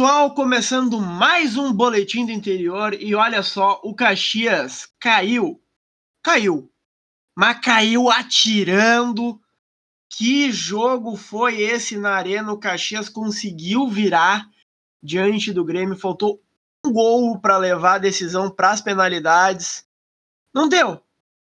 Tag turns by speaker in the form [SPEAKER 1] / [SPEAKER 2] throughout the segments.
[SPEAKER 1] Pessoal, começando mais um boletim do interior e olha só, o Caxias caiu, caiu, mas caiu atirando. Que jogo foi esse na arena? O Caxias conseguiu virar diante do Grêmio, faltou um gol para levar a decisão para as penalidades. Não deu,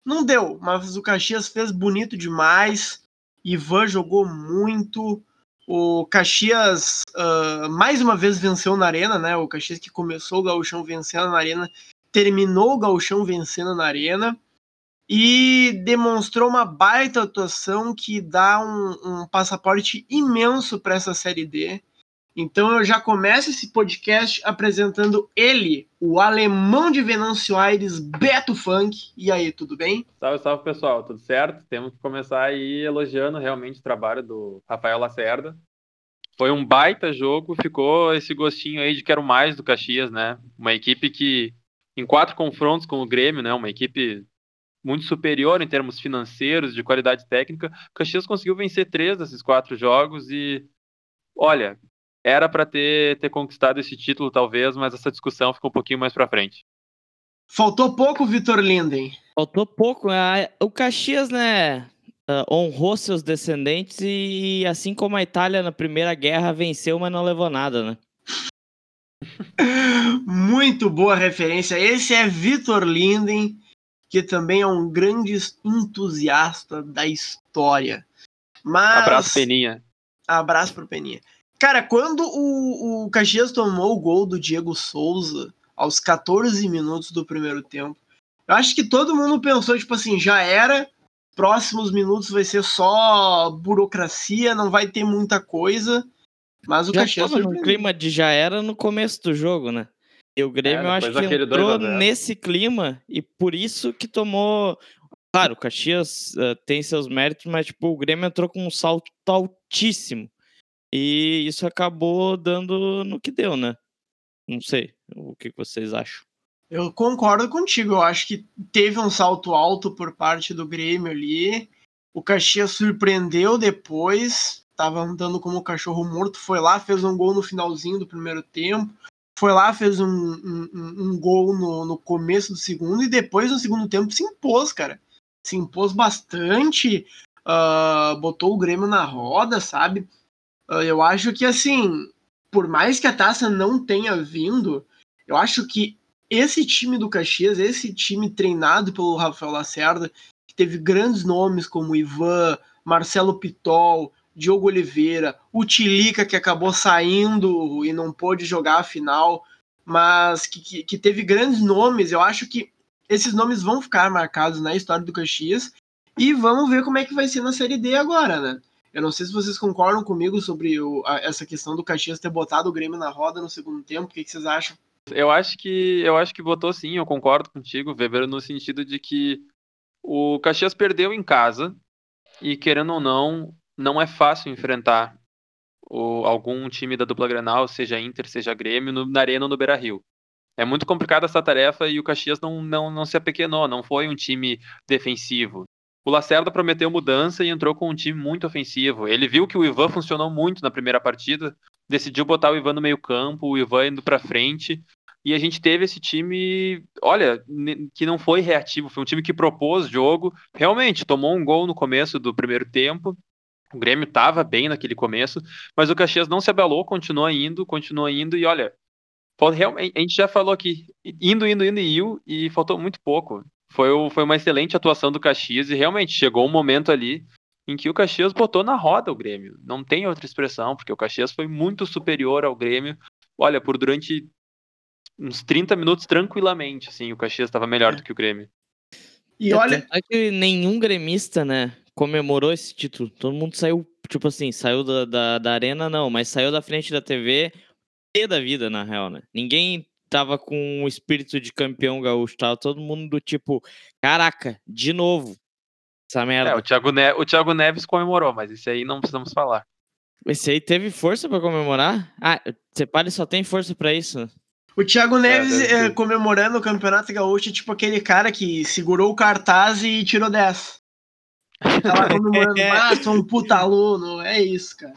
[SPEAKER 1] não deu, mas o Caxias fez bonito demais. Ivan jogou muito. O Caxias uh, mais uma vez venceu na arena, né? O Caxias que começou o gauchão vencendo na arena, terminou o gauchão vencendo na arena e demonstrou uma baita atuação que dá um, um passaporte imenso para essa série D. Então eu já começo esse podcast apresentando ele, o alemão de Venâncio Aires, Beto Funk. E aí, tudo bem?
[SPEAKER 2] Salve, salve pessoal, tudo certo? Temos que começar aí elogiando realmente o trabalho do Rafael Lacerda. Foi um baita jogo, ficou esse gostinho aí de quero mais do Caxias, né? Uma equipe que, em quatro confrontos com o Grêmio, né? Uma equipe muito superior em termos financeiros, de qualidade técnica. O Caxias conseguiu vencer três desses quatro jogos e, olha, era para ter, ter conquistado esse título, talvez, mas essa discussão ficou um pouquinho mais para frente.
[SPEAKER 1] Faltou pouco, Vitor Linden.
[SPEAKER 3] Faltou pouco. O Caxias, né, honrou seus descendentes e, assim como a Itália na Primeira Guerra venceu, mas não levou nada, né?
[SPEAKER 1] Muito boa referência. Esse é Vitor Linden, que também é um grande entusiasta da história. Mas...
[SPEAKER 2] Abraço, Peninha.
[SPEAKER 1] Abraço pro Peninha. Cara, quando o, o Caxias tomou o gol do Diego Souza aos 14 minutos do primeiro tempo, eu acho que todo mundo pensou, tipo assim, já era, próximos minutos vai ser só burocracia, não vai ter muita coisa. Mas o
[SPEAKER 3] já
[SPEAKER 1] Caxias
[SPEAKER 3] tava no clima de já era no começo do jogo, né? E o Grêmio, é, eu acho que entrou nesse clima e por isso que tomou. Claro, o Caxias uh, tem seus méritos, mas tipo, o Grêmio entrou com um salto altíssimo. E isso acabou dando no que deu, né? Não sei o que vocês acham.
[SPEAKER 1] Eu concordo contigo. Eu acho que teve um salto alto por parte do Grêmio ali. O Caxias surpreendeu depois. Tava andando como cachorro morto. Foi lá, fez um gol no finalzinho do primeiro tempo. Foi lá, fez um, um, um gol no, no começo do segundo. E depois, no segundo tempo, se impôs, cara. Se impôs bastante. Uh, botou o Grêmio na roda, sabe? Ah, eu acho que, assim, por mais que a taça não tenha vindo, eu acho que esse time do Caxias, esse time treinado pelo Rafael Lacerda, que teve grandes nomes como Ivan, Marcelo Pitol, Diogo Oliveira, o Tilica, que acabou saindo e não pôde jogar a final, mas que, que, que teve grandes nomes, eu acho que esses nomes vão ficar marcados na história do Caxias e vamos ver como é que vai ser na Série D agora, né? Eu não sei se vocês concordam comigo sobre o, a, essa questão do Caxias ter botado o Grêmio na roda no segundo tempo. O que, que vocês acham?
[SPEAKER 2] Eu acho que eu acho que botou sim, eu concordo contigo, Weber, no sentido de que o Caxias perdeu em casa e querendo ou não, não é fácil enfrentar o, algum time da dupla Grenal, seja Inter, seja Grêmio, no, na Arena ou no Beira-Rio. É muito complicada essa tarefa e o Caxias não, não, não se apequenou, não foi um time defensivo. O Lacerda prometeu mudança e entrou com um time muito ofensivo. Ele viu que o Ivan funcionou muito na primeira partida, decidiu botar o Ivan no meio-campo, o Ivan indo para frente. E a gente teve esse time, olha, que não foi reativo, foi um time que propôs jogo. Realmente, tomou um gol no começo do primeiro tempo. O Grêmio estava bem naquele começo, mas o Caxias não se abalou, continuou indo, continuou indo, e olha, a gente já falou aqui, indo, indo, indo e e faltou muito pouco foi, foi uma excelente atuação do Caxias e realmente chegou um momento ali em que o Caxias botou na roda o Grêmio. Não tem outra expressão, porque o Caxias foi muito superior ao Grêmio. Olha, por durante uns 30 minutos tranquilamente, assim, o Caxias estava melhor do que o Grêmio.
[SPEAKER 3] E olha, é que nenhum gremista, né, comemorou esse título. Todo mundo saiu, tipo assim, saiu da, da, da arena, não, mas saiu da frente da TV e da vida, na real, né? Ninguém tava com o espírito de campeão gaúcho, tava todo mundo do tipo, caraca, de novo. Essa merda.
[SPEAKER 2] É, o Thiago, ne o Thiago Neves comemorou, mas esse aí não precisamos falar.
[SPEAKER 3] Esse aí teve força para comemorar? Ah, Cepali só tem força para isso.
[SPEAKER 1] O Thiago é, Neves é, comemorando o Campeonato Gaúcho, tipo aquele cara que segurou o cartaz e tirou 10. Tava comemorando, ah, sou um puta aluno, é isso, cara.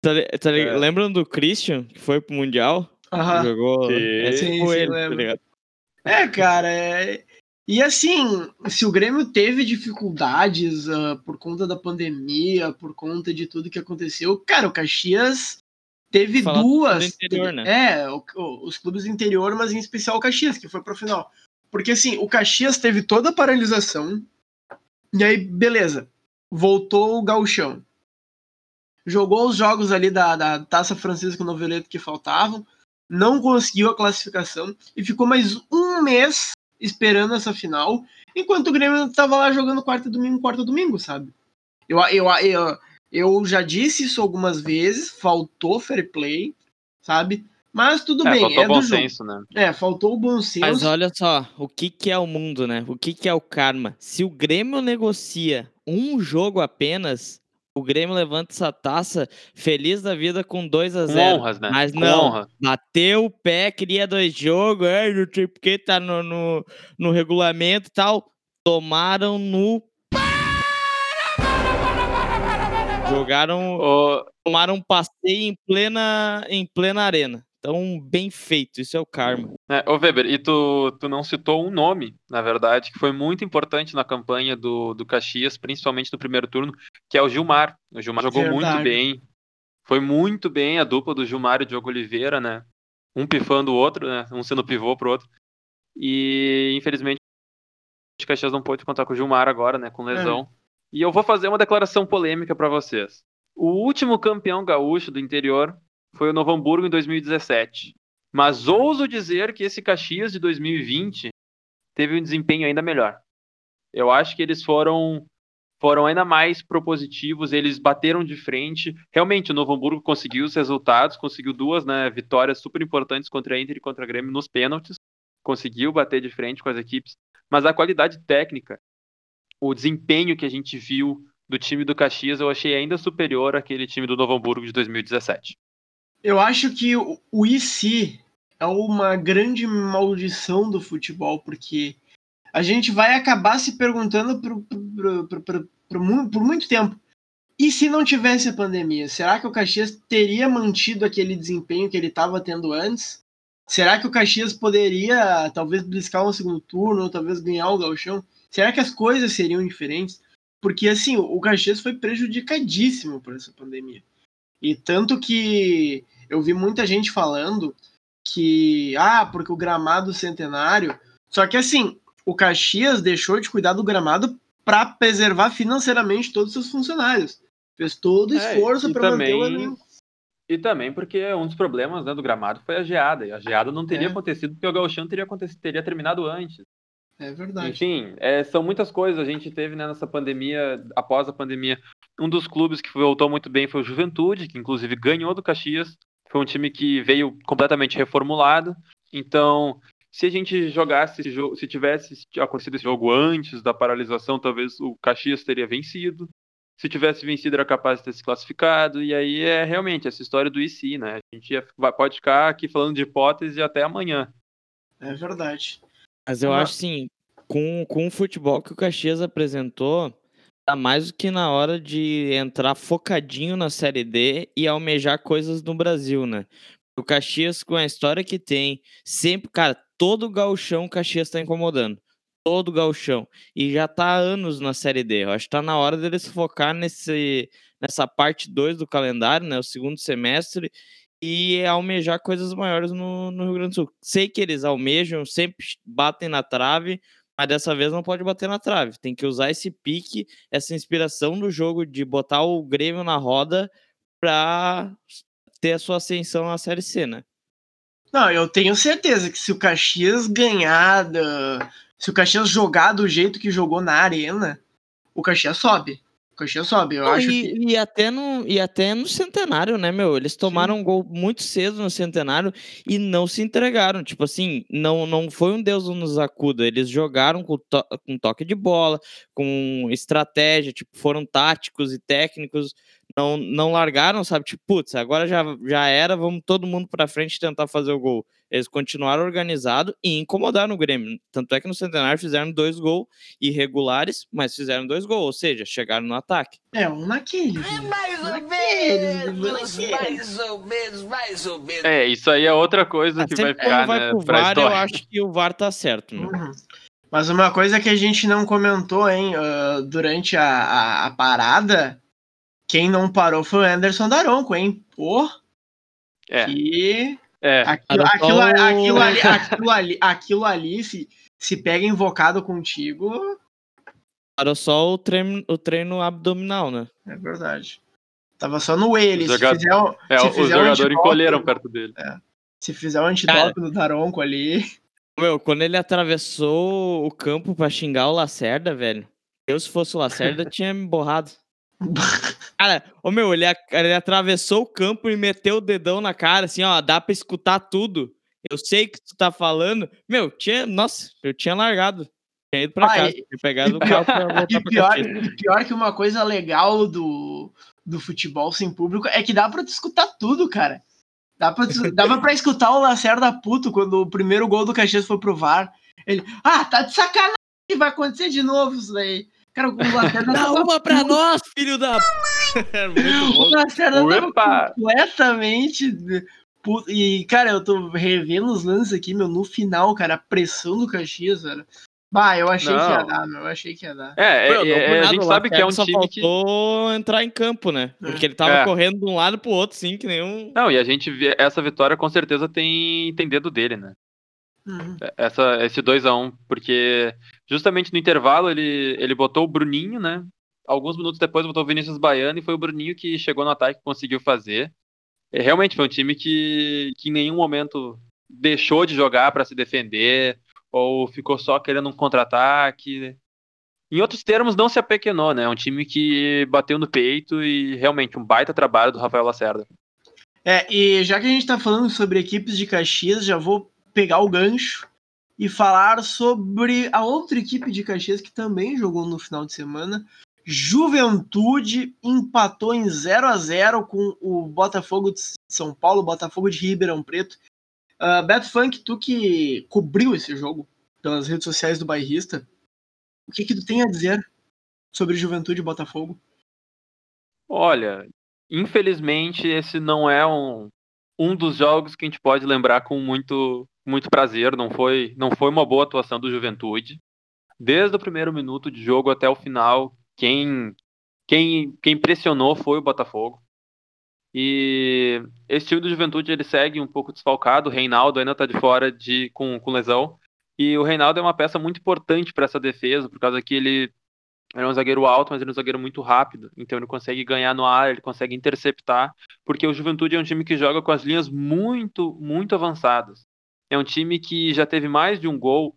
[SPEAKER 3] Tá, tá é. Lembram do Christian, que foi pro Mundial?
[SPEAKER 1] Aham.
[SPEAKER 3] Jogou.
[SPEAKER 1] É, sim, sim, ele, tá É, cara, é... E assim, se o Grêmio teve dificuldades uh, por conta da pandemia, por conta de tudo que aconteceu, cara, o Caxias teve Falar duas. Interior, né? É, o, o, os clubes do interior, mas em especial o Caxias, que foi pro final. Porque assim, o Caxias teve toda a paralisação, e aí, beleza, voltou o Gauchão. Jogou os jogos ali da, da Taça Francisco Noveleto que faltavam, não conseguiu a classificação e ficou mais um mês esperando essa final, enquanto o Grêmio tava lá jogando quarta domingo, quarta domingo, sabe? Eu, eu, eu, eu já disse isso algumas vezes, faltou fair play, sabe? Mas tudo é, bem, faltou é bom senso, né? É, faltou o bom senso.
[SPEAKER 3] Mas olha só, o que, que é o mundo, né? O que, que é o karma? Se o Grêmio negocia um jogo apenas, o Grêmio levanta essa taça feliz da vida com 2 a 0 honras, né? Mas não, honra. bateu o pé, queria dois jogos, é, porque tá no, no, no regulamento e tal. Tomaram no. Jogaram. Oh. Tomaram um passeio em plena, em plena arena. Então, bem feito, isso é o karma.
[SPEAKER 2] É, ô Weber, e tu, tu não citou um nome, na verdade, que foi muito importante na campanha do, do Caxias, principalmente no primeiro turno, que é o Gilmar. O Gilmar jogou verdade. muito bem. Foi muito bem a dupla do Gilmar e o Diogo Oliveira, né? Um pifando o outro, né? Um sendo pivô pro outro. E, infelizmente, o Caxias não pôde contar com o Gilmar agora, né? Com é. lesão. É. E eu vou fazer uma declaração polêmica para vocês. O último campeão gaúcho do interior foi o Novo Hamburgo em 2017. Mas ouso dizer que esse Caxias de 2020 teve um desempenho ainda melhor. Eu acho que eles foram foram ainda mais propositivos, eles bateram de frente. Realmente, o Novo Hamburgo conseguiu os resultados, conseguiu duas né, vitórias super importantes contra a Inter e contra a Grêmio nos pênaltis, conseguiu bater de frente com as equipes, mas a qualidade técnica, o desempenho que a gente viu do time do Caxias, eu achei ainda superior àquele time do Novo Hamburgo de 2017.
[SPEAKER 1] Eu acho que o, o IC é uma grande maldição do futebol, porque a gente vai acabar se perguntando por muito tempo. E se não tivesse a pandemia, será que o Caxias teria mantido aquele desempenho que ele estava tendo antes? Será que o Caxias poderia talvez bliscar um segundo turno, ou talvez ganhar o Galchão? Será que as coisas seriam diferentes? Porque assim, o Caxias foi prejudicadíssimo por essa pandemia. E tanto que eu vi muita gente falando que, ah, porque o gramado centenário. Só que assim, o Caxias deixou de cuidar do gramado para preservar financeiramente todos os seus funcionários. Fez todo o é, esforço para manter o elenco.
[SPEAKER 2] E também porque um dos problemas né, do gramado foi a geada. E a geada não teria é. acontecido porque o Gauchão teria, teria terminado antes.
[SPEAKER 1] É verdade.
[SPEAKER 2] Enfim, é, são muitas coisas. A gente teve né, nessa pandemia, após a pandemia, um dos clubes que voltou muito bem foi o Juventude, que inclusive ganhou do Caxias. Foi um time que veio completamente reformulado. Então, se a gente jogasse esse jogo, se tivesse acontecido esse jogo antes da paralisação, talvez o Caxias teria vencido. Se tivesse vencido, era capaz de ter se classificado. E aí é realmente essa história do IC, né? A gente pode ficar aqui falando de hipótese até amanhã.
[SPEAKER 1] É verdade.
[SPEAKER 3] Mas eu acho sim, com, com o futebol que o Caxias apresentou, tá mais do que na hora de entrar focadinho na Série D e almejar coisas no Brasil, né? O Caxias, com a história que tem, sempre, cara, todo gauchão o Caxias tá incomodando. Todo gauchão. E já tá há anos na Série D. Eu acho que tá na hora deles focar nesse, nessa parte 2 do calendário, né? O segundo semestre, e almejar coisas maiores no, no Rio Grande do Sul. Sei que eles almejam, sempre batem na trave, mas dessa vez não pode bater na trave. Tem que usar esse pique, essa inspiração do jogo de botar o Grêmio na roda para ter a sua ascensão à Série C, né?
[SPEAKER 1] Não, eu tenho certeza que se o Caxias ganhar, se o Caxias jogar do jeito que jogou na arena, o Caxias sobe. Caxias sobe, eu não, acho
[SPEAKER 3] e,
[SPEAKER 1] que...
[SPEAKER 3] e, até no, e até no centenário, né, meu? Eles tomaram Sim. um gol muito cedo no centenário e não se entregaram. Tipo assim, não, não foi um Deus nos acuda. Eles jogaram com, to com toque de bola, com estratégia, tipo, foram táticos e técnicos. Não, não largaram, sabe? Tipo, putz, agora já, já era, vamos todo mundo pra frente tentar fazer o gol. Eles continuaram organizados e incomodaram o Grêmio. Tanto é que no Centenário fizeram dois gols irregulares, mas fizeram dois gols, ou seja, chegaram no ataque.
[SPEAKER 1] É, um naquele. É mais ou menos,
[SPEAKER 2] mais ou menos, mais ou menos. É, isso aí é outra coisa ah, que vai ficar,
[SPEAKER 3] vai
[SPEAKER 2] né,
[SPEAKER 3] pro VAR, eu acho que o VAR tá certo.
[SPEAKER 1] Uhum. Mas uma coisa que a gente não comentou, hein, uh, durante a, a, a parada quem não parou foi o Anderson Daronco, hein? Pô. É. Que. É. Aquilo, aquilo, aquilo, ali, aquilo ali, aquilo ali se, se pega invocado contigo.
[SPEAKER 3] Parou só o treino, o treino abdominal, né?
[SPEAKER 1] É verdade. Tava só no ele.
[SPEAKER 2] Se fizer, é, se os jogadores um encolheram perto dele. É.
[SPEAKER 1] Se fizer o um antidoping do Daronco ali.
[SPEAKER 3] Meu, quando ele atravessou o campo pra xingar o Lacerda, velho. Eu, se fosse o Lacerda, tinha me borrado. Cara, ô meu, ele, ele atravessou o campo e meteu o dedão na cara, assim, ó, dá pra escutar tudo. Eu sei que tu tá falando. Meu, tinha. Nossa, eu tinha largado. Tinha ido pra ah, casa. Tinha pegado o carro pra voltar
[SPEAKER 1] e pior, e pior que uma coisa legal do, do futebol sem público é que dá pra tu escutar tudo, cara. Dá pra, dava pra escutar o Lacerda puto quando o primeiro gol do Caxias foi pro VAR. Ele, ah, tá de sacanagem, vai acontecer de novo isso daí. Cara, o Lacerda
[SPEAKER 3] Dá uma pra puto. nós, filho da.
[SPEAKER 1] é muito bom. O Lacerda tava completamente. E, cara, eu tô revendo os lances aqui, meu, no final, cara, a pressão do Caxias, cara. Bah, eu achei não. que ia dar, meu. Eu achei que ia dar.
[SPEAKER 2] É, é, é a gente sabe que é um
[SPEAKER 3] só
[SPEAKER 2] time
[SPEAKER 3] faltou que... entrar em campo, né? É. Porque ele tava é. correndo de um lado pro outro, sim, que nenhum.
[SPEAKER 2] Não, e a gente vê essa vitória com certeza tem, tem dedo dele, né? Uhum. Essa, esse 2x1, um, porque justamente no intervalo ele, ele botou o Bruninho, né? Alguns minutos depois botou o Vinícius Baiano e foi o Bruninho que chegou no ataque e conseguiu fazer. É, realmente foi um time que, que em nenhum momento deixou de jogar para se defender ou ficou só querendo um contra-ataque. Em outros termos, não se apequenou, né? É um time que bateu no peito e realmente um baita trabalho do Rafael Lacerda.
[SPEAKER 1] É, e já que a gente está falando sobre equipes de Caxias, já vou pegar o gancho e falar sobre a outra equipe de Caxias que também jogou no final de semana. Juventude empatou em 0 a 0 com o Botafogo de São Paulo, Botafogo de Ribeirão Preto. Uh, Beto Funk, tu que cobriu esse jogo pelas redes sociais do bairrista, o que, que tu tem a dizer sobre Juventude e Botafogo?
[SPEAKER 2] Olha, infelizmente esse não é um, um dos jogos que a gente pode lembrar com muito muito prazer, não foi, não foi uma boa atuação do Juventude. Desde o primeiro minuto de jogo até o final, quem, quem, quem pressionou foi o Botafogo. E esse time do Juventude ele segue um pouco desfalcado. O Reinaldo ainda está de fora de, com, com lesão. E o Reinaldo é uma peça muito importante para essa defesa, por causa que ele é um zagueiro alto, mas ele é um zagueiro muito rápido. Então ele consegue ganhar no ar, ele consegue interceptar, porque o Juventude é um time que joga com as linhas muito, muito avançadas. É um time que já teve mais de um gol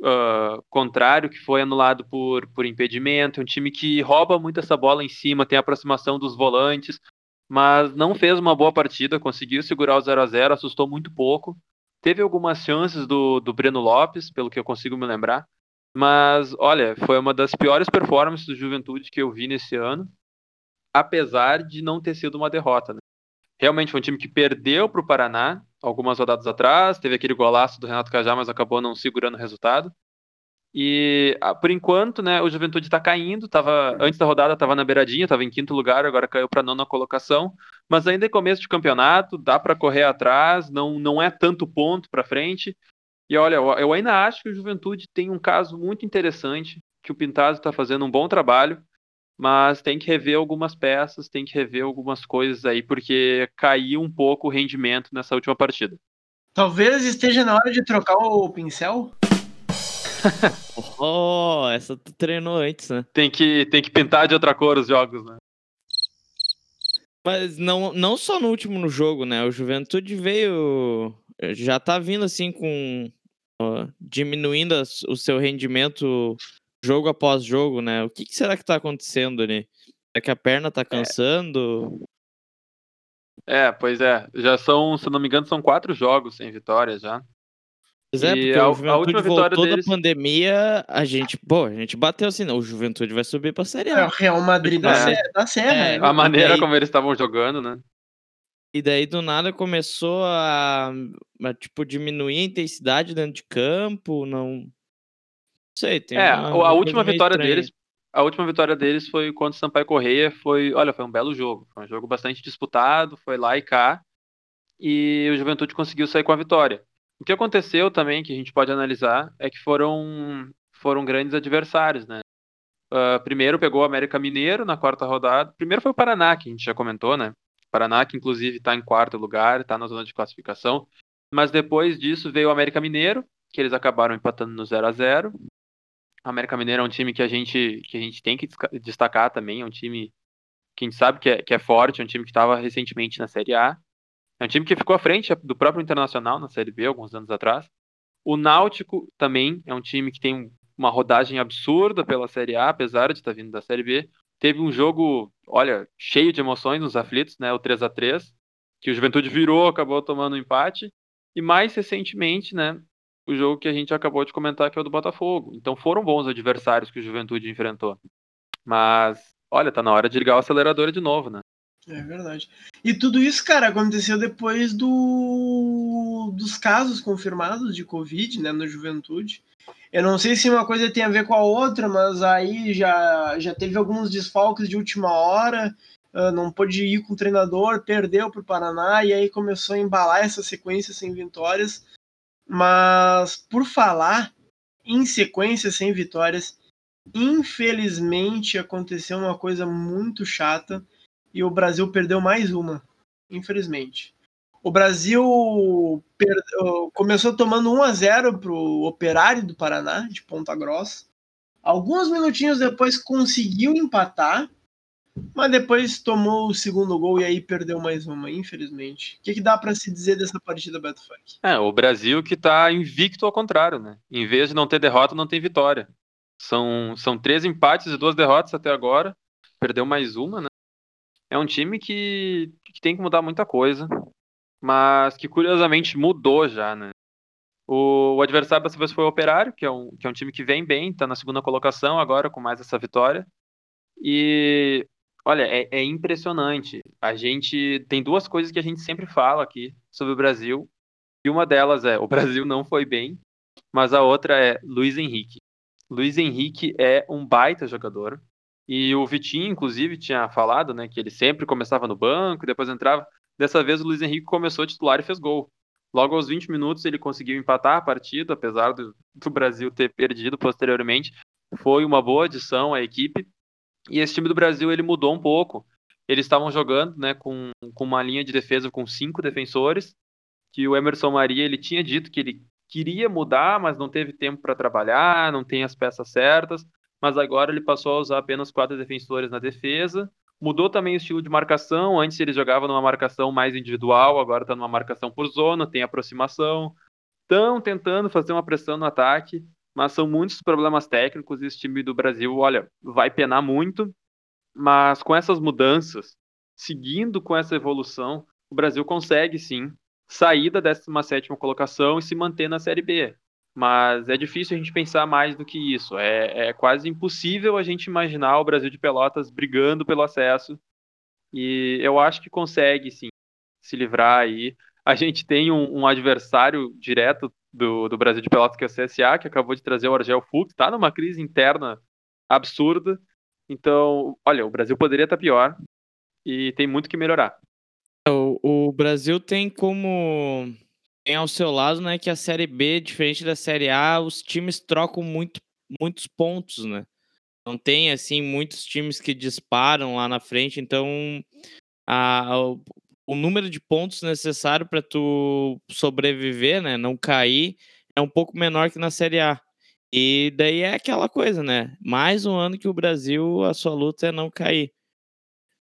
[SPEAKER 2] uh, contrário que foi anulado por, por impedimento. É um time que rouba muito essa bola em cima, tem aproximação dos volantes, mas não fez uma boa partida, conseguiu segurar o 0 a 0 assustou muito pouco. Teve algumas chances do, do Breno Lopes, pelo que eu consigo me lembrar. Mas, olha, foi uma das piores performances do Juventude que eu vi nesse ano, apesar de não ter sido uma derrota. Né? Realmente foi um time que perdeu para o Paraná, algumas rodadas atrás, teve aquele golaço do Renato Cajá, mas acabou não segurando o resultado. E ah, por enquanto, né, o Juventude está caindo, tava antes da rodada estava na beiradinha, estava em quinto lugar, agora caiu para nona colocação, mas ainda é começo de campeonato, dá para correr atrás, não não é tanto ponto para frente. E olha, eu ainda acho que o Juventude tem um caso muito interessante, que o Pintado está fazendo um bom trabalho, mas tem que rever algumas peças, tem que rever algumas coisas aí, porque caiu um pouco o rendimento nessa última partida.
[SPEAKER 1] Talvez esteja na hora de trocar o pincel.
[SPEAKER 3] oh, essa tu treinou antes, né?
[SPEAKER 2] Tem que, tem que pintar de outra cor os jogos, né?
[SPEAKER 3] Mas não, não só no último jogo, né? O Juventude veio. Já tá vindo assim com. Ó, diminuindo o seu rendimento jogo após jogo, né? O que, que será que tá acontecendo ali? É que a perna tá é. cansando?
[SPEAKER 2] É. é, pois é. Já são, se não me engano, são quatro jogos sem vitória já.
[SPEAKER 3] Pois é, porque a, o Juventude a última vitória voltou deles... da pandemia, a gente, pô, a gente bateu assim, não, o Juventude vai subir pra Série A.
[SPEAKER 1] É o Real Madrid da, é. da Serra. É,
[SPEAKER 2] a maneira daí, como eles estavam jogando, né?
[SPEAKER 3] E daí do nada começou a, a, tipo, diminuir a intensidade dentro de campo, não... sei, tem
[SPEAKER 2] É, uma, a última vitória estranha. deles, a última vitória deles foi contra o Sampaio Correia, foi, olha, foi um belo jogo, foi um jogo bastante disputado, foi lá e cá, e o Juventude conseguiu sair com a vitória. O que aconteceu também, que a gente pode analisar, é que foram, foram grandes adversários, né? Uh, primeiro pegou o América Mineiro na quarta rodada. Primeiro foi o Paraná, que a gente já comentou, né? O Paraná, que inclusive está em quarto lugar, está na zona de classificação. Mas depois disso veio o América Mineiro, que eles acabaram empatando no 0 a 0 O América Mineiro é um time que a gente, que a gente tem que destacar também, é um time que a gente sabe que é, que é forte, é um time que estava recentemente na Série A. É um time que ficou à frente do próprio Internacional na Série B alguns anos atrás. O Náutico também é um time que tem uma rodagem absurda pela Série A, apesar de estar vindo da Série B. Teve um jogo, olha, cheio de emoções nos aflitos, né? O 3 a 3 que o Juventude virou, acabou tomando um empate. E mais recentemente, né? O jogo que a gente acabou de comentar, que é o do Botafogo. Então foram bons adversários que o Juventude enfrentou. Mas, olha, tá na hora de ligar o acelerador de novo, né?
[SPEAKER 1] É verdade. E tudo isso, cara, aconteceu depois do dos casos confirmados de Covid, né, na juventude. Eu não sei se uma coisa tem a ver com a outra, mas aí já, já teve alguns desfalques de última hora, uh, não pôde ir com o treinador, perdeu para o Paraná e aí começou a embalar essa sequência sem vitórias. Mas por falar em sequência sem vitórias, infelizmente aconteceu uma coisa muito chata e o Brasil perdeu mais uma, infelizmente. O Brasil começou tomando 1 a 0 para o Operário do Paraná, de Ponta Grossa. Alguns minutinhos depois conseguiu empatar, mas depois tomou o segundo gol e aí perdeu mais uma, infelizmente. O que, que dá para se dizer dessa partida, Beto Funk?
[SPEAKER 2] É, o Brasil que está invicto ao contrário, né? Em vez de não ter derrota, não tem vitória. São, são três empates e duas derrotas até agora. Perdeu mais uma, né? É um time que, que tem que mudar muita coisa, mas que curiosamente mudou já, né? O, o adversário dessa vez foi o Operário, que é, um, que é um time que vem bem, está na segunda colocação agora com mais essa vitória. E olha, é, é, impressionante. A gente tem duas coisas que a gente sempre fala aqui sobre o Brasil. E uma delas é o Brasil não foi bem, mas a outra é Luiz Henrique. Luiz Henrique é um baita jogador. E o Vitinho, inclusive, tinha falado, né, que ele sempre começava no banco, depois entrava. Dessa vez o Luiz Henrique começou titular e fez gol. Logo aos 20 minutos ele conseguiu empatar a partida, apesar do, do Brasil ter perdido posteriormente. Foi uma boa adição à equipe. E esse time do Brasil ele mudou um pouco. Eles estavam jogando, né, com, com uma linha de defesa com cinco defensores, que o Emerson Maria ele tinha dito que ele queria mudar, mas não teve tempo para trabalhar, não tem as peças certas mas agora ele passou a usar apenas quatro defensores na defesa. Mudou também o estilo de marcação. Antes ele jogava numa marcação mais individual, agora está numa marcação por zona, tem aproximação. Estão tentando fazer uma pressão no ataque, mas são muitos problemas técnicos. E esse time do Brasil, olha, vai penar muito. Mas com essas mudanças, seguindo com essa evolução, o Brasil consegue sim sair da 17 colocação e se manter na Série B mas é difícil a gente pensar mais do que isso. É, é quase impossível a gente imaginar o Brasil de Pelotas brigando pelo acesso. E eu acho que consegue, sim, se livrar aí. A gente tem um, um adversário direto do, do, Brasil de Pelotas, que é o CSA, que acabou de trazer o Argel Fux, está numa crise interna absurda. Então, olha, o Brasil poderia estar tá pior e tem muito que melhorar.
[SPEAKER 3] O, o Brasil tem como tem ao seu lado, né, que a Série B, diferente da Série A, os times trocam muito, muitos pontos, né? Não tem, assim, muitos times que disparam lá na frente, então a, o, o número de pontos necessário para tu sobreviver, né, não cair, é um pouco menor que na Série A. E daí é aquela coisa, né? Mais um ano que o Brasil, a sua luta é não cair.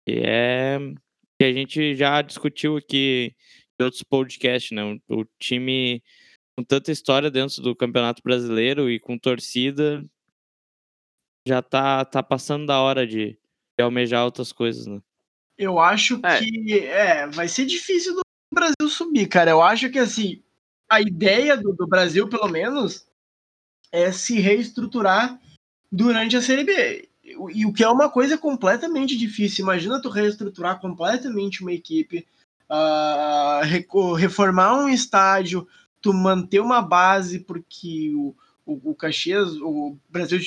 [SPEAKER 3] E é que a gente já discutiu aqui outros podcasts, né? O time com tanta história dentro do Campeonato Brasileiro e com torcida já tá, tá passando da hora de, de almejar outras coisas, né?
[SPEAKER 1] Eu acho é. que é, vai ser difícil do Brasil subir, cara. Eu acho que assim, a ideia do, do Brasil, pelo menos, é se reestruturar durante a Série B. E o que é uma coisa completamente difícil. Imagina tu reestruturar completamente uma equipe, uh, reformar um estádio, tu manter uma base, porque o, o, o Caxias, o Brasil,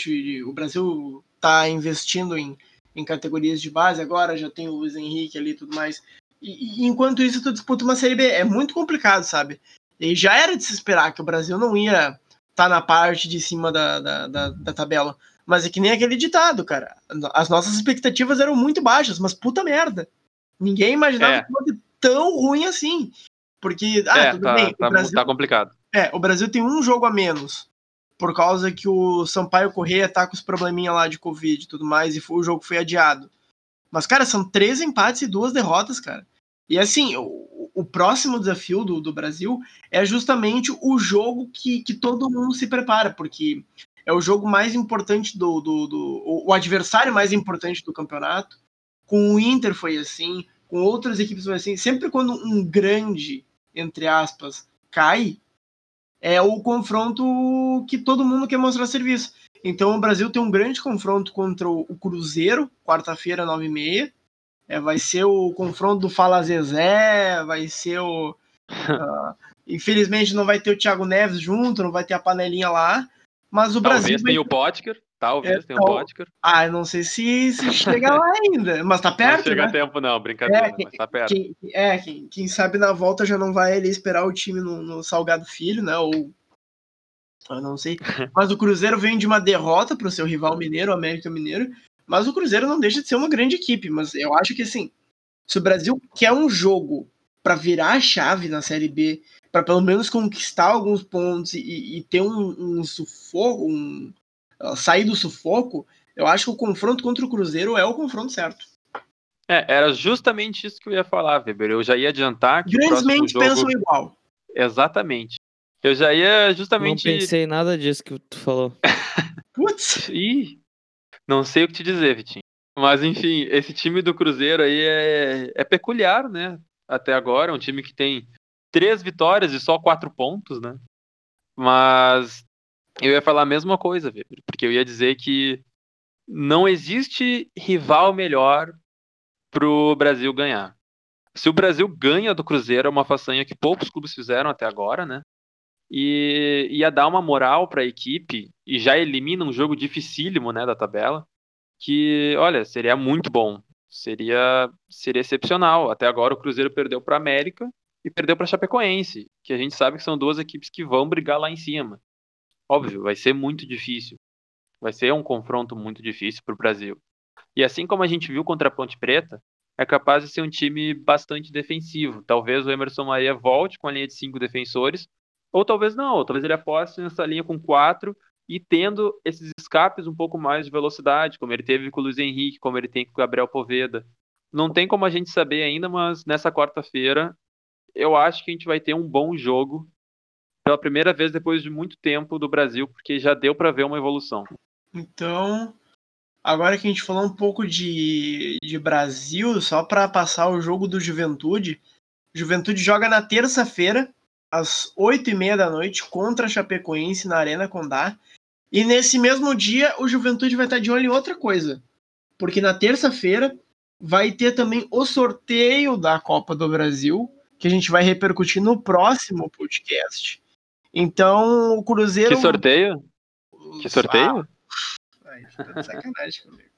[SPEAKER 1] o Brasil tá investindo em, em categorias de base agora, já tem o Luiz Henrique ali e tudo mais. E, e, enquanto isso, tu disputa uma Série B. É muito complicado, sabe? E já era de se esperar que o Brasil não ia estar tá na parte de cima da, da, da, da tabela. Mas é que nem aquele ditado, cara. As nossas expectativas eram muito baixas, mas puta merda. Ninguém imaginava é. que fosse tão ruim assim. Porque, ah,
[SPEAKER 2] é, tudo tá, bem. Tá, Brasil, tá complicado.
[SPEAKER 1] É, o Brasil tem um jogo a menos. Por causa que o Sampaio Correia tá com os probleminha lá de Covid e tudo mais, e foi, o jogo foi adiado. Mas, cara, são três empates e duas derrotas, cara. E assim, o, o próximo desafio do, do Brasil é justamente o jogo que, que todo mundo se prepara, porque é o jogo mais importante do, do, do, o adversário mais importante do campeonato. Com o Inter foi assim, com outras equipes foi assim. Sempre quando um grande, entre aspas, cai, é o confronto que todo mundo quer mostrar serviço. Então o Brasil tem um grande confronto contra o Cruzeiro, quarta-feira, 9h30. É, vai ser o confronto do Fala Zezé, vai ser o. Uh, infelizmente não vai ter o Thiago Neves junto, não vai ter a panelinha lá. Mas o
[SPEAKER 2] Talvez
[SPEAKER 1] Brasil.
[SPEAKER 2] Talvez tenha o Potker. Talvez é, tenha o
[SPEAKER 1] então,
[SPEAKER 2] Potker.
[SPEAKER 1] Ah, não sei se, se chega lá ainda. Mas tá perto. Não
[SPEAKER 2] chega
[SPEAKER 1] né?
[SPEAKER 2] a tempo, não, brincadeira, é, quem, mas tá perto.
[SPEAKER 1] Quem, é, quem, quem sabe na volta já não vai ali esperar o time no, no Salgado Filho, né? Ou. Eu não sei. Mas o Cruzeiro vem de uma derrota para o seu rival mineiro, o América Mineiro. Mas o Cruzeiro não deixa de ser uma grande equipe. Mas eu acho que assim, se o Brasil quer um jogo para virar a chave na Série B para pelo menos conquistar alguns pontos e, e ter um, um, sufoco, um, sair do sufoco, eu acho que o confronto contra o Cruzeiro é o confronto certo.
[SPEAKER 2] É, era justamente isso que eu ia falar, Weber. Eu já ia adiantar que.
[SPEAKER 1] Grandes mentes jogo... pensam igual.
[SPEAKER 2] Exatamente. Eu já ia justamente.
[SPEAKER 3] Não pensei nada disso que tu falou.
[SPEAKER 1] Putz!
[SPEAKER 2] Ih, não sei o que te dizer, Vitinho. Mas enfim, esse time do Cruzeiro aí é, é peculiar, né? Até agora, é um time que tem três vitórias e só quatro pontos, né? Mas eu ia falar a mesma coisa, Weber, porque eu ia dizer que não existe rival melhor pro Brasil ganhar. Se o Brasil ganha do Cruzeiro, é uma façanha que poucos clubes fizeram até agora, né? E ia dar uma moral para a equipe e já elimina um jogo dificílimo, né, da tabela, que, olha, seria muito bom. Seria seria excepcional. Até agora o Cruzeiro perdeu para América e perdeu para Chapecoense, que a gente sabe que são duas equipes que vão brigar lá em cima. Óbvio, vai ser muito difícil. Vai ser um confronto muito difícil para o Brasil. E assim como a gente viu contra a Ponte Preta, é capaz de ser um time bastante defensivo. Talvez o Emerson Maria volte com a linha de cinco defensores, ou talvez não, ou talvez ele aposte nessa linha com quatro e tendo esses escapes um pouco mais de velocidade, como ele teve com o Luiz Henrique, como ele tem com o Gabriel Poveda. Não tem como a gente saber ainda, mas nessa quarta-feira eu acho que a gente vai ter um bom jogo pela primeira vez depois de muito tempo do Brasil, porque já deu para ver uma evolução.
[SPEAKER 1] Então, agora que a gente falou um pouco de, de Brasil, só para passar o jogo do Juventude, Juventude joga na terça-feira, às oito e meia da noite, contra a Chapecoense na Arena Condá. E nesse mesmo dia, o Juventude vai estar de olho em outra coisa. Porque na terça-feira vai ter também o sorteio da Copa do Brasil, que a gente vai repercutir no próximo podcast. Então, o Cruzeiro.
[SPEAKER 2] Que sorteio? Que sorteio?
[SPEAKER 1] Ah, tá sacanagem comigo.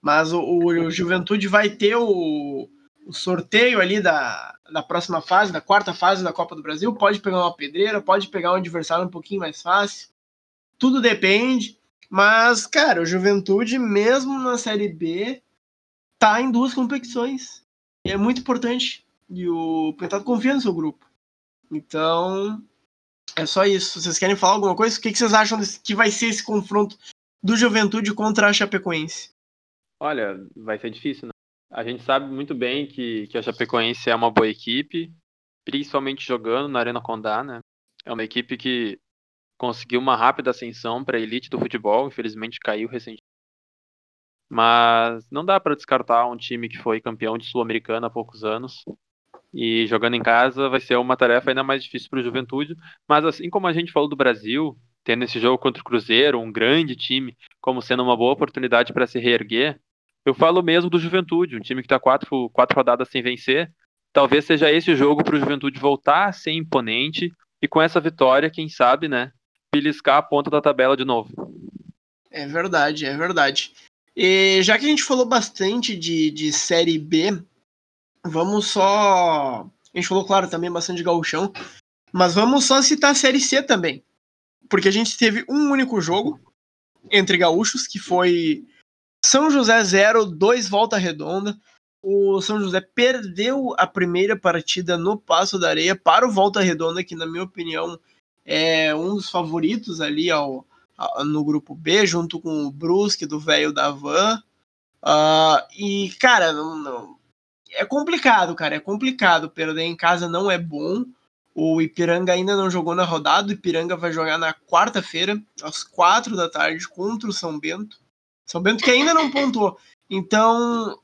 [SPEAKER 1] Mas o, o, Juventude vai ter o, o, sorteio ali da, da próxima fase, da quarta fase da Copa do Brasil. Pode pegar uma pedreira, pode pegar um adversário um pouquinho mais fácil. Tudo depende. Mas, cara, o Juventude, mesmo na Série B, tá em duas competições. E é muito importante. E o Pentado confia no seu grupo. Então, é só isso. Vocês querem falar alguma coisa? O que vocês acham que vai ser esse confronto do Juventude contra a Chapecoense?
[SPEAKER 2] Olha, vai ser difícil, né? A gente sabe muito bem que, que a Chapecoense é uma boa equipe, principalmente jogando na Arena Condá, né? É uma equipe que conseguiu uma rápida ascensão para a elite do futebol, infelizmente caiu recentemente. Mas não dá para descartar um time que foi campeão de Sul-Americana há poucos anos E jogando em casa vai ser uma tarefa ainda mais difícil para o Juventude. Mas assim como a gente falou do Brasil, tendo esse jogo contra o Cruzeiro, um grande time, como sendo uma boa oportunidade para se reerguer, eu falo mesmo do Juventude, um time que está quatro, quatro rodadas sem vencer. Talvez seja esse jogo para o Juventude voltar a ser imponente e com essa vitória, quem sabe, né, beliscar a ponta da tabela de novo.
[SPEAKER 1] É verdade, é verdade. E já que a gente falou bastante de, de Série B, vamos só. A gente falou, claro, também bastante gauchão, mas vamos só citar a Série C também. Porque a gente teve um único jogo entre gaúchos, que foi São José 0, 2 Volta Redonda. O São José perdeu a primeira partida no Passo da Areia para o Volta Redonda, que, na minha opinião, é um dos favoritos ali ao, ao no grupo B, junto com o Brusque do velho da Van. Uh, e, cara, não, não, é complicado, cara. É complicado. Perder em casa não é bom. O Ipiranga ainda não jogou na rodada. O Ipiranga vai jogar na quarta-feira, às quatro da tarde, contra o São Bento. São Bento que ainda não pontuou. Então,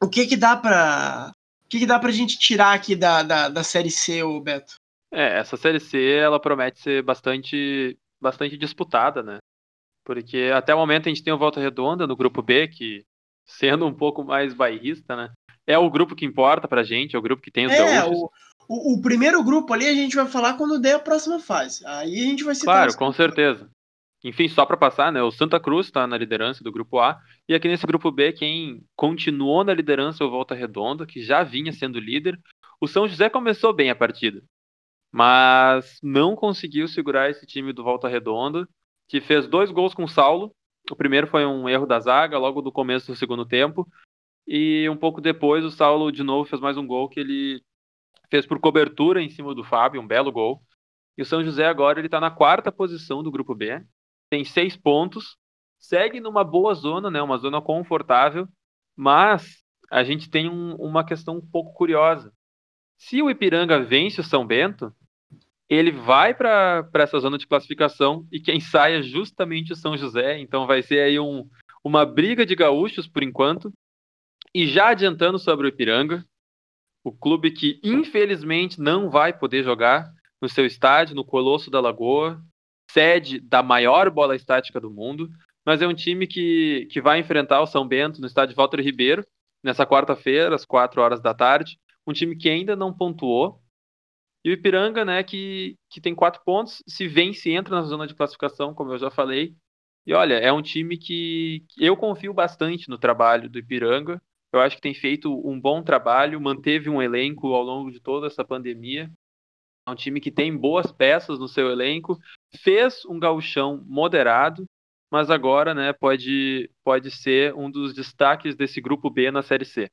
[SPEAKER 1] o que que dá para o que, que dá pra gente tirar aqui da, da, da série C, o Beto?
[SPEAKER 2] É, essa série C ela promete ser bastante bastante disputada, né? Porque até o momento a gente tem o Volta Redonda no grupo B, que sendo um pouco mais bairrista, né? É o grupo que importa pra gente, é o grupo que tem os é, gaúchos.
[SPEAKER 1] O, o, o, primeiro grupo ali a gente vai falar quando der a próxima fase. Aí a gente vai citar.
[SPEAKER 2] Claro, com certeza. Enfim, só para passar, né? O Santa Cruz está na liderança do grupo A. E aqui nesse grupo B, quem continuou na liderança é o Volta Redonda, que já vinha sendo líder. O São José começou bem a partida, mas não conseguiu segurar esse time do Volta Redonda, que fez dois gols com o Saulo. O primeiro foi um erro da zaga, logo do começo do segundo tempo. E um pouco depois o Saulo de novo fez mais um gol que ele fez por cobertura em cima do Fábio, um belo gol. E o São José agora ele está na quarta posição do grupo B, tem seis pontos, segue numa boa zona, né, uma zona confortável, mas a gente tem um, uma questão um pouco curiosa. Se o Ipiranga vence o São Bento, ele vai para essa zona de classificação e quem sai é justamente o São José, então vai ser aí um, uma briga de gaúchos por enquanto. E já adiantando sobre o Ipiranga, o clube que infelizmente não vai poder jogar no seu estádio, no Colosso da Lagoa, sede da maior bola estática do mundo, mas é um time que, que vai enfrentar o São Bento no estádio Walter Ribeiro, nessa quarta-feira, às quatro horas da tarde. Um time que ainda não pontuou. E o Ipiranga, né, que, que tem quatro pontos, se vence, entra na zona de classificação, como eu já falei. E olha, é um time que, eu confio bastante no trabalho do Ipiranga. Eu acho que tem feito um bom trabalho, manteve um elenco ao longo de toda essa pandemia. É um time que tem boas peças no seu elenco, fez um gauchão moderado, mas agora né, pode, pode ser um dos destaques desse grupo B na Série C.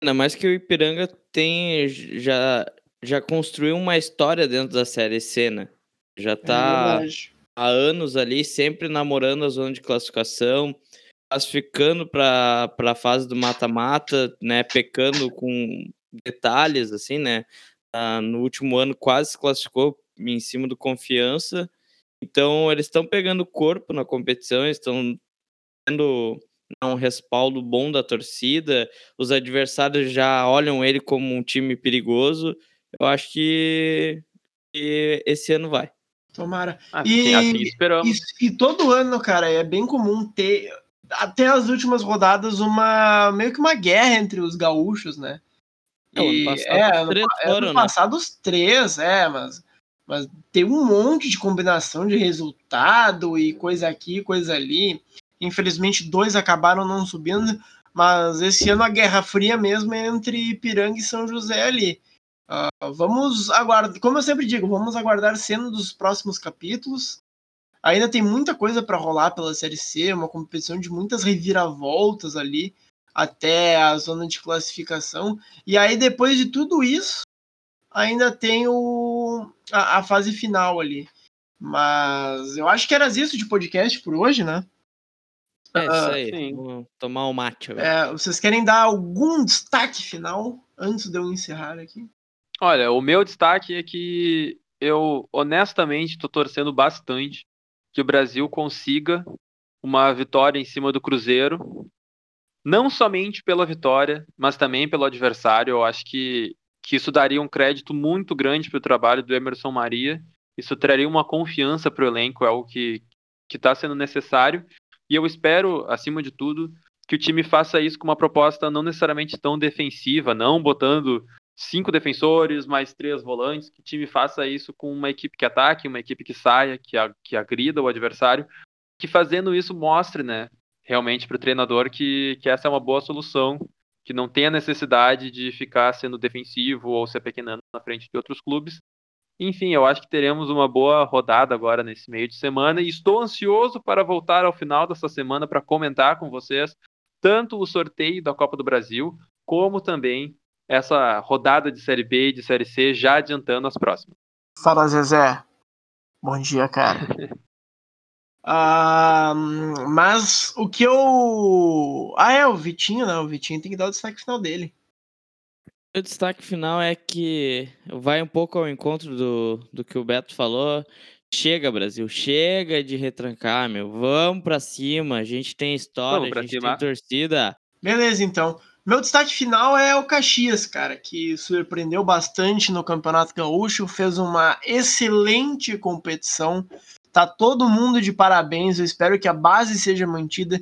[SPEAKER 3] Ainda mais que o Ipiranga tem já, já construiu uma história dentro da Série C, né? Já está é há anos ali, sempre namorando a zona de classificação, classificando para a fase do mata-mata, né, pecando com detalhes, assim, né, ah, no último ano quase se classificou em cima do Confiança, então eles estão pegando corpo na competição, estão tendo um respaldo bom da torcida, os adversários já olham ele como um time perigoso, eu acho que, que esse ano vai.
[SPEAKER 1] Tomara. Assim, e, assim esperamos. E, e todo ano, cara, é bem comum ter até as últimas rodadas uma meio que uma guerra entre os gaúchos, né?
[SPEAKER 3] É, e, ano passado, é,
[SPEAKER 1] os três foram, ano né? passado os três, é, mas, mas tem um monte de combinação de resultado e coisa aqui, coisa ali. Infelizmente, dois acabaram não subindo, mas esse ano a Guerra Fria mesmo é entre Ipiranga e São José ali. Uh, vamos aguardar, como eu sempre digo, vamos aguardar cena dos próximos capítulos. Ainda tem muita coisa para rolar pela Série C, uma competição de muitas reviravoltas ali até a zona de classificação. E aí, depois de tudo isso, ainda tem o, a, a fase final ali. Mas eu acho que era isso de podcast por hoje, né?
[SPEAKER 3] É isso ah, aí. Uh, Vou tomar o um mate.
[SPEAKER 1] É, vocês querem dar algum destaque final antes de eu encerrar aqui?
[SPEAKER 2] Olha, o meu destaque é que eu honestamente estou torcendo bastante que o Brasil consiga uma vitória em cima do Cruzeiro, não somente pela vitória, mas também pelo adversário. Eu acho que, que isso daria um crédito muito grande para o trabalho do Emerson Maria. Isso traria uma confiança para o elenco, é algo que está sendo necessário. E eu espero, acima de tudo, que o time faça isso com uma proposta não necessariamente tão defensiva, não botando cinco defensores, mais três volantes, que o time faça isso com uma equipe que ataque, uma equipe que saia, que, a, que agrida o adversário, que fazendo isso mostre, né, realmente para o treinador que, que essa é uma boa solução, que não tem a necessidade de ficar sendo defensivo ou se apequenando na frente de outros clubes. Enfim, eu acho que teremos uma boa rodada agora nesse meio de semana e estou ansioso para voltar ao final dessa semana para comentar com vocês tanto o sorteio da Copa do Brasil, como também essa rodada de Série B e de Série C, já adiantando as próximas.
[SPEAKER 1] Fala, Zezé. Bom dia, cara. uh, mas o que eu. Ah, é, o Vitinho, né? O Vitinho tem que dar o destaque final dele.
[SPEAKER 3] O destaque final é que vai um pouco ao encontro do, do que o Beto falou. Chega, Brasil, chega de retrancar, meu. Vamos pra cima. A gente tem história, a gente cima. tem torcida.
[SPEAKER 1] Beleza, então. Meu destaque final é o Caxias, cara, que surpreendeu bastante no Campeonato Gaúcho, fez uma excelente competição. Tá todo mundo de parabéns. Eu espero que a base seja mantida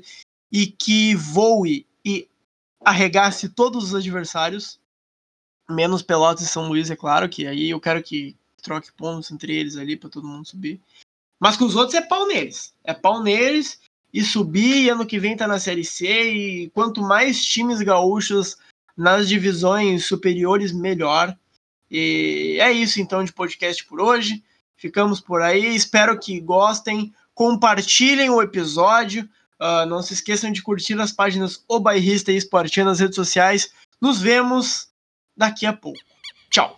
[SPEAKER 1] e que voe e arregasse todos os adversários, menos Pelotas e São Luís, é claro, que aí eu quero que troque pontos entre eles ali para todo mundo subir. Mas com os outros é pau neles. É pau neles e subir, e ano que vem tá na Série C, e quanto mais times gaúchos nas divisões superiores, melhor. E é isso então de podcast por hoje. Ficamos por aí. Espero que gostem. Compartilhem o episódio. Uh, não se esqueçam de curtir as páginas O Bairrista e Esportinho nas redes sociais. Nos vemos daqui a pouco. Tchau!